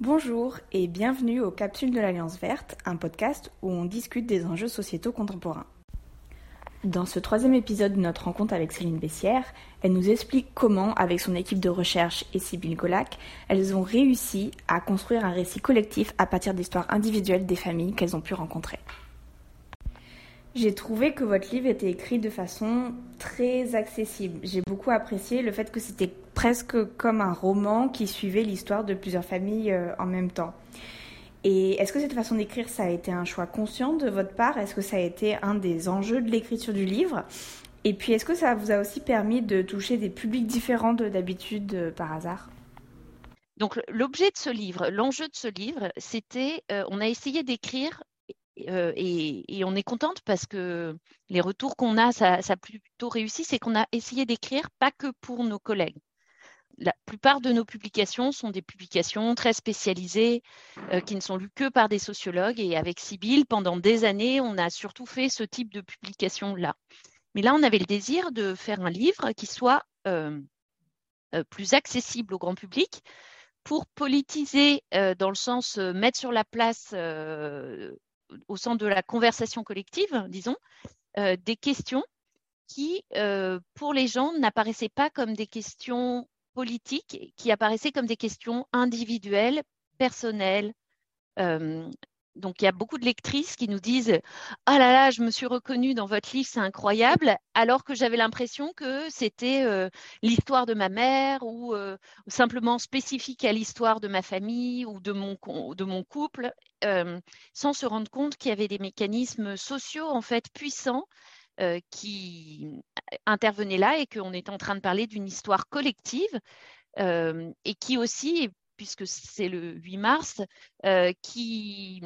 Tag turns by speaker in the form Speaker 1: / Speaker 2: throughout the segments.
Speaker 1: Bonjour et bienvenue aux Capsules de l'Alliance verte, un podcast où on discute des enjeux sociétaux contemporains. Dans ce troisième épisode de notre rencontre avec Céline Bessière, elle nous explique comment, avec son équipe de recherche et Sybille Golac, elles ont réussi à construire un récit collectif à partir d'histoires individuelles des familles qu'elles ont pu rencontrer. J'ai trouvé que votre livre était écrit de façon très accessible. J'ai beaucoup apprécié le fait que c'était presque comme un roman qui suivait l'histoire de plusieurs familles euh, en même temps. Et est-ce que cette façon d'écrire, ça a été un choix conscient de votre part? Est-ce que ça a été un des enjeux de l'écriture du livre? Et puis, est-ce que ça vous a aussi permis de toucher des publics différents de d'habitude euh, par hasard?
Speaker 2: Donc l'objet de ce livre, l'enjeu de ce livre, c'était, euh, on a essayé d'écrire et, on est contente parce que les retours qu'on a, ça, a plutôt réussi, c'est qu'on a essayé d'écrire pas que pour nos collègues. La plupart de nos publications sont des publications très spécialisées euh, qui ne sont lues que par des sociologues. Et avec Sibyl, pendant des années, on a surtout fait ce type de publication-là. Mais là, on avait le désir de faire un livre qui soit euh, plus accessible au grand public pour politiser dans le sens mettre sur la place au centre de la conversation collective, disons, euh, des questions qui, euh, pour les gens, n'apparaissaient pas comme des questions politiques, qui apparaissaient comme des questions individuelles, personnelles, euh, donc, il y a beaucoup de lectrices qui nous disent Ah là là, je me suis reconnue dans votre livre, c'est incroyable, alors que j'avais l'impression que c'était euh, l'histoire de ma mère ou euh, simplement spécifique à l'histoire de ma famille ou de mon, couple, sans se rendre compte qu'il y avait des mécanismes sociaux en fait puissants qui intervenaient là et qu'on est en train de parler d'une histoire collective et qui aussi puisque c'est le 8 mars, euh, qui,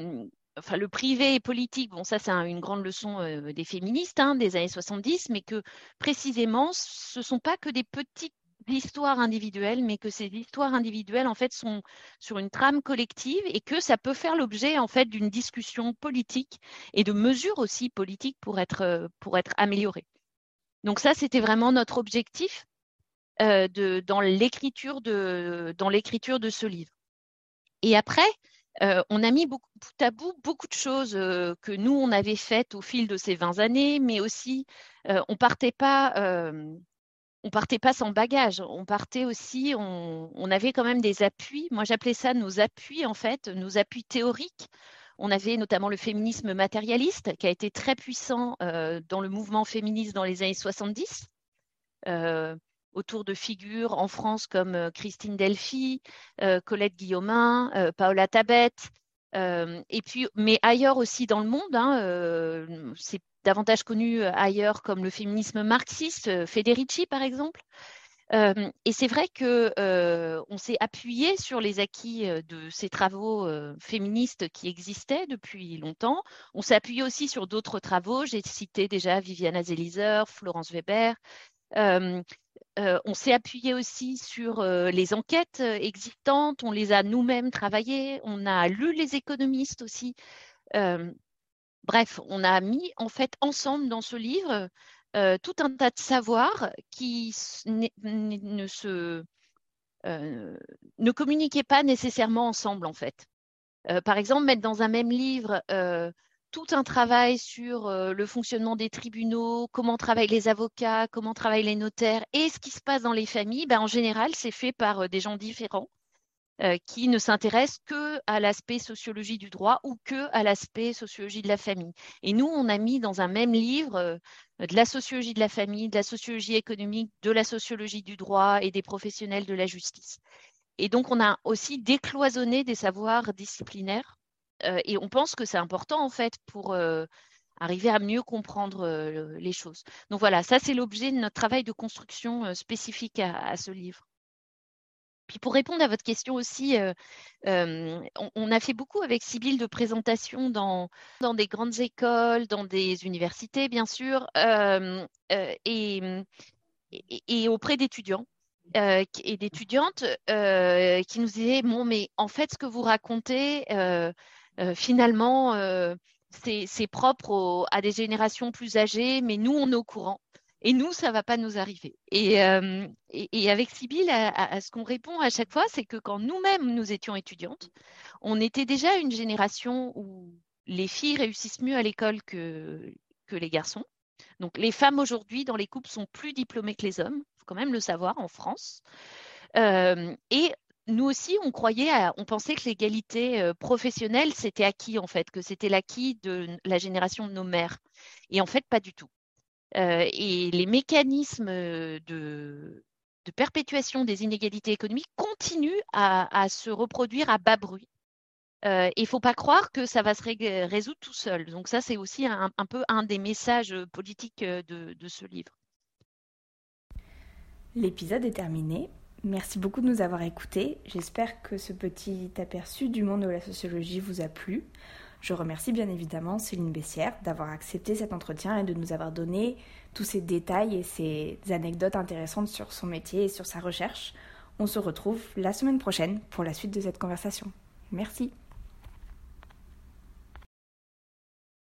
Speaker 2: enfin, le privé et politique, bon, ça, c'est une grande leçon euh, des féministes hein, des années 70, mais que précisément, ce ne sont pas que des petites histoires individuelles, mais que ces histoires individuelles, en fait, sont sur une trame collective et que ça peut faire l'objet, en fait, d'une discussion politique et de mesures aussi politiques euh, pour être améliorées. Donc ça, c'était vraiment notre objectif. Euh, dans l'écriture de, ce livre. Et après, euh, on a mis bout à bout beaucoup de choses euh, que nous, on avait faites au fil de ces 20 années, mais aussi, on partait pas on partait pas sans bagage, on partait aussi, on avait quand même des appuis. Moi, j'appelais ça nos appuis, en fait, nos appuis théoriques. On avait notamment le féminisme matérialiste qui a été très puissant dans le mouvement féministe dans les années 70 autour de figures en France comme euh, Christine Delphi, euh, Colette Guillaumin, euh, Paola Tabet, et mais ailleurs aussi dans le monde, hein, c'est davantage connu ailleurs comme le féminisme marxiste, Federici par exemple. Et c'est vrai que on s'est appuyé sur les acquis de ces travaux féministes qui existaient depuis longtemps. On s'est appuyé aussi sur d'autres travaux. J'ai cité déjà Viviana Zelizer, Florence Weber, euh, on s'est appuyé aussi sur euh, les enquêtes euh, existantes, on les a nous-mêmes travaillées, on a lu les économistes aussi. bref, on a mis en fait ensemble dans ce livre tout un tas de savoirs qui ne se ne communiquaient pas nécessairement ensemble en fait. par exemple, mettre dans un même livre tout un travail sur euh, le fonctionnement des tribunaux, comment travaillent les avocats, comment travaillent les notaires et ce qui se passe dans les familles, ben, en général, c'est fait par euh, des gens différents euh, qui ne s'intéressent que à l'aspect sociologie du droit ou que à l'aspect sociologie de la famille. Et nous, on a mis dans un même livre de la sociologie de la famille, de la sociologie économique, de la sociologie du droit et des professionnels de la justice. Et donc, on a aussi décloisonné des savoirs disciplinaires euh, et on pense que c'est important en fait pour euh, arriver à mieux comprendre euh, les choses. Donc voilà, ça c'est l'objet de notre travail de construction spécifique à, ce livre. Puis pour répondre à votre question aussi, on, a fait beaucoup avec Sybille de présentations dans, dans des grandes écoles, dans des universités bien sûr, et, et, auprès d'étudiants. et d'étudiantes qui nous disaient bon mais en fait ce que vous racontez euh, finalement, euh, c'est propre à des générations plus âgées, mais nous, on est au courant. Et nous, ça ne va pas nous arriver. Et, et, avec Sybille, à, ce qu'on répond à chaque fois, c'est que quand nous-mêmes, nous étions étudiantes, on était déjà une génération où les filles réussissent mieux à l'école que, les garçons. Donc les femmes aujourd'hui dans les couples sont plus diplômées que les hommes, il faut quand même le savoir en France. et nous aussi, on croyait, on pensait que l'égalité professionnelle, c'était acquis en fait, que c'était l'acquis de la génération de nos mères. Et en fait, pas du tout. Et les mécanismes de, perpétuation des inégalités économiques continuent à, se reproduire à bas bruit. il ne faut pas croire que ça va se résoudre tout seul. Donc ça, c'est aussi un, peu un des messages politiques de ce livre.
Speaker 1: L'épisode est terminé. Merci beaucoup de nous avoir écoutés. J'espère que ce petit aperçu du monde de la sociologie vous a plu. Je remercie bien évidemment Céline Bessière d'avoir accepté cet entretien et de nous avoir donné tous ces détails et ces anecdotes intéressantes sur son métier et sur sa recherche. On se retrouve la semaine prochaine pour la suite de cette conversation. Merci.